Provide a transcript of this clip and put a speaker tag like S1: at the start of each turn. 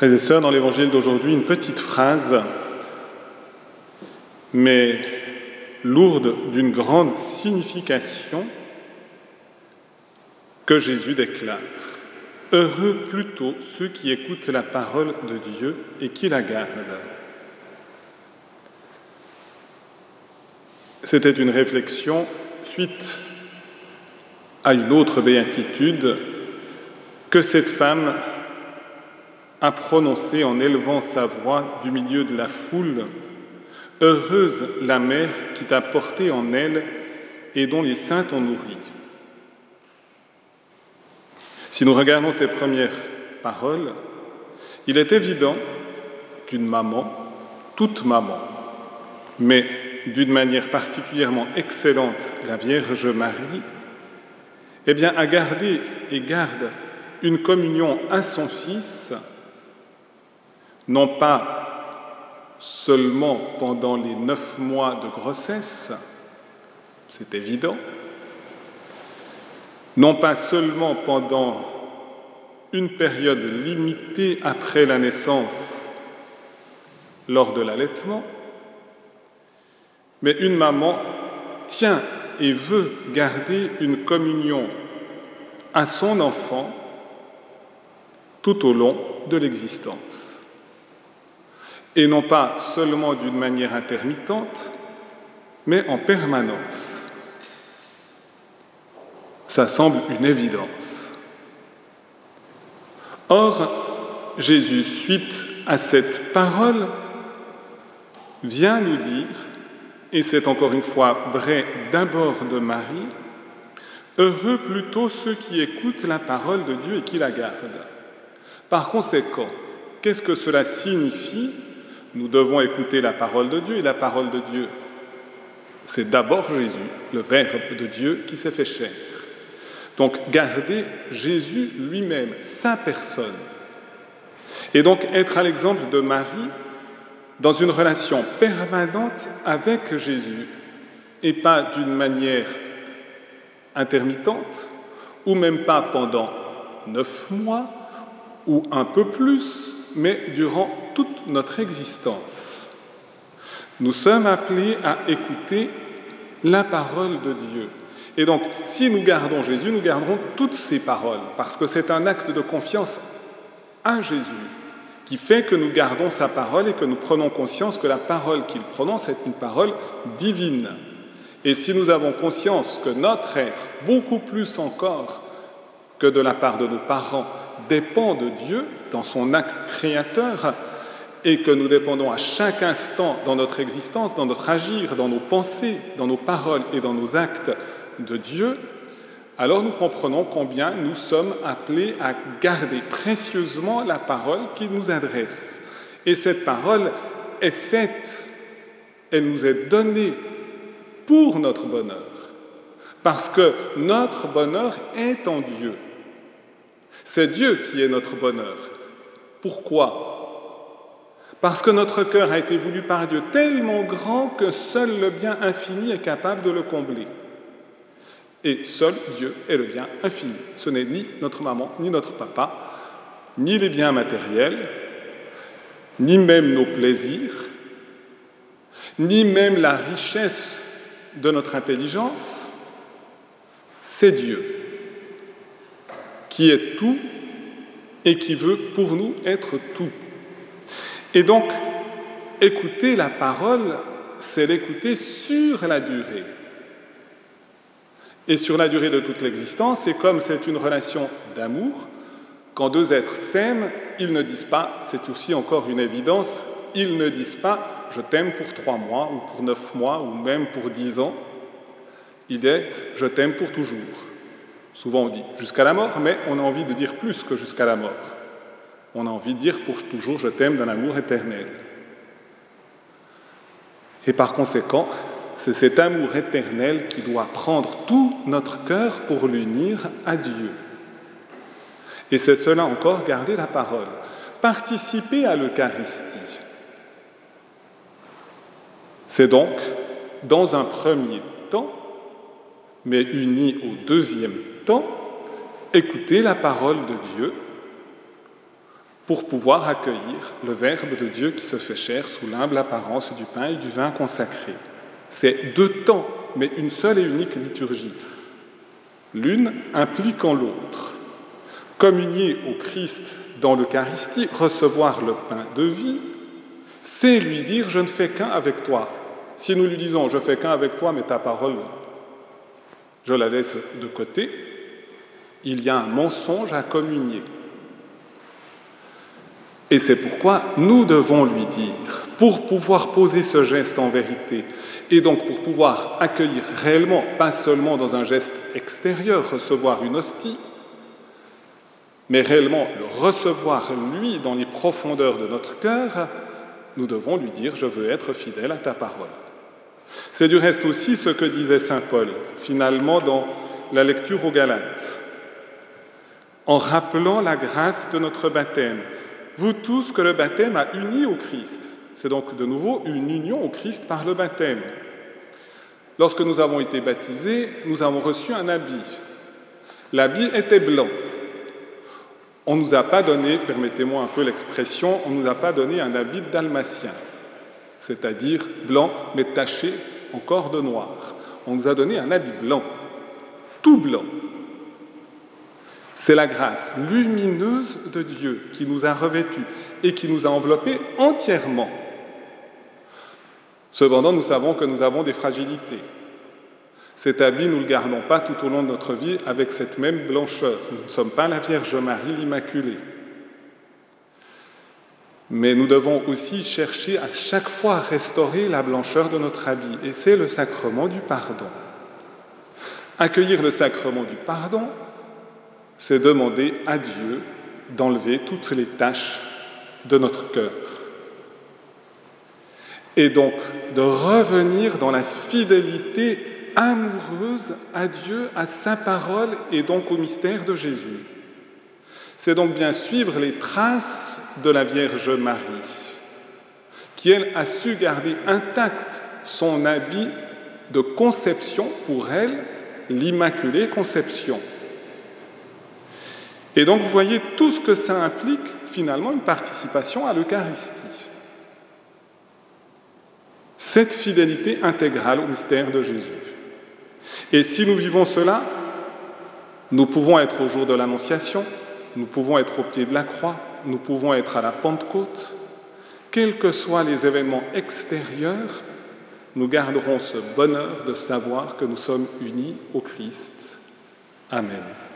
S1: Frères et sœurs, dans l'évangile d'aujourd'hui, une petite phrase, mais lourde d'une grande signification que Jésus déclare. Heureux plutôt ceux qui écoutent la parole de Dieu et qui la gardent. C'était une réflexion suite à une autre béatitude que cette femme a prononcée en élevant sa voix du milieu de la foule. Heureuse la mère qui t'a porté en elle et dont les saints t'ont nourri. Si nous regardons ces premières paroles, il est évident qu'une maman, toute maman, mais d'une manière particulièrement excellente, la Vierge Marie, eh bien, a gardé et garde une communion à son Fils, non pas seulement pendant les neuf mois de grossesse, c'est évident, non pas seulement pendant une période limitée après la naissance, lors de l'allaitement, mais une maman tient et veut garder une communion à son enfant tout au long de l'existence. Et non pas seulement d'une manière intermittente, mais en permanence. Ça semble une évidence. Or, Jésus, suite à cette parole, vient nous dire et c'est encore une fois vrai d'abord de Marie, heureux plutôt ceux qui écoutent la parole de Dieu et qui la gardent. Par conséquent, qu'est-ce que cela signifie Nous devons écouter la parole de Dieu et la parole de Dieu, c'est d'abord Jésus, le Verbe de Dieu qui s'est fait chair. Donc garder Jésus lui-même, sa personne. Et donc être à l'exemple de Marie dans une relation permanente avec Jésus et pas d'une manière intermittente ou même pas pendant neuf mois ou un peu plus, mais durant notre existence. Nous sommes appelés à écouter la parole de Dieu. Et donc, si nous gardons Jésus, nous garderons toutes ses paroles, parce que c'est un acte de confiance à Jésus qui fait que nous gardons sa parole et que nous prenons conscience que la parole qu'il prononce est une parole divine. Et si nous avons conscience que notre être, beaucoup plus encore que de la part de nos parents, dépend de Dieu dans son acte créateur, et que nous dépendons à chaque instant dans notre existence, dans notre agir, dans nos pensées, dans nos paroles et dans nos actes de Dieu, alors nous comprenons combien nous sommes appelés à garder précieusement la parole qu'il nous adresse. Et cette parole est faite, elle nous est donnée pour notre bonheur, parce que notre bonheur est en Dieu. C'est Dieu qui est notre bonheur. Pourquoi? Parce que notre cœur a été voulu par Dieu tellement grand que seul le bien infini est capable de le combler. Et seul Dieu est le bien infini. Ce n'est ni notre maman, ni notre papa, ni les biens matériels, ni même nos plaisirs, ni même la richesse de notre intelligence. C'est Dieu qui est tout et qui veut pour nous être tout. Et donc, écouter la parole, c'est l'écouter sur la durée. Et sur la durée de toute l'existence, c'est comme c'est une relation d'amour, quand deux êtres s'aiment, ils ne disent pas, c'est aussi encore une évidence, ils ne disent pas je t'aime pour trois mois ou pour neuf mois ou même pour dix ans. Il est je t'aime pour toujours. Souvent on dit jusqu'à la mort, mais on a envie de dire plus que jusqu'à la mort. On a envie de dire pour toujours je t'aime d'un amour éternel. Et par conséquent, c'est cet amour éternel qui doit prendre tout notre cœur pour l'unir à Dieu. Et c'est cela encore, garder la parole, participer à l'Eucharistie. C'est donc, dans un premier temps, mais uni au deuxième temps, écouter la parole de Dieu pour pouvoir accueillir le Verbe de Dieu qui se fait chair sous l'humble apparence du pain et du vin consacré. C'est deux temps, mais une seule et unique liturgie, l'une impliquant l'autre. Communier au Christ dans l'Eucharistie, recevoir le pain de vie, c'est lui dire je ne fais qu'un avec toi. Si nous lui disons je fais qu'un avec toi, mais ta parole, je la laisse de côté, il y a un mensonge à communier. Et c'est pourquoi nous devons lui dire, pour pouvoir poser ce geste en vérité, et donc pour pouvoir accueillir réellement, pas seulement dans un geste extérieur, recevoir une hostie, mais réellement le recevoir lui dans les profondeurs de notre cœur, nous devons lui dire, je veux être fidèle à ta parole. C'est du reste aussi ce que disait Saint Paul, finalement, dans la lecture aux Galates, en rappelant la grâce de notre baptême. Vous tous que le baptême a uni au Christ. C'est donc de nouveau une union au Christ par le baptême. Lorsque nous avons été baptisés, nous avons reçu un habit. L'habit était blanc. On ne nous a pas donné, permettez-moi un peu l'expression, on ne nous a pas donné un habit dalmatien, c'est-à-dire blanc mais taché encore de noir. On nous a donné un habit blanc, tout blanc. C'est la grâce lumineuse de Dieu qui nous a revêtus et qui nous a enveloppés entièrement. Cependant, nous savons que nous avons des fragilités. Cet habit, nous ne le gardons pas tout au long de notre vie avec cette même blancheur. Nous ne sommes pas la Vierge Marie l'Immaculée. Mais nous devons aussi chercher à chaque fois à restaurer la blancheur de notre habit. Et c'est le sacrement du pardon. Accueillir le sacrement du pardon, c'est demander à Dieu d'enlever toutes les taches de notre cœur. Et donc de revenir dans la fidélité amoureuse à Dieu, à sa parole et donc au mystère de Jésus. C'est donc bien suivre les traces de la Vierge Marie, qui elle a su garder intact son habit de conception pour elle, l'Immaculée Conception. Et donc, vous voyez tout ce que ça implique, finalement, une participation à l'Eucharistie. Cette fidélité intégrale au mystère de Jésus. Et si nous vivons cela, nous pouvons être au jour de l'Annonciation, nous pouvons être au pied de la croix, nous pouvons être à la Pentecôte. Quels que soient les événements extérieurs, nous garderons ce bonheur de savoir que nous sommes unis au Christ. Amen.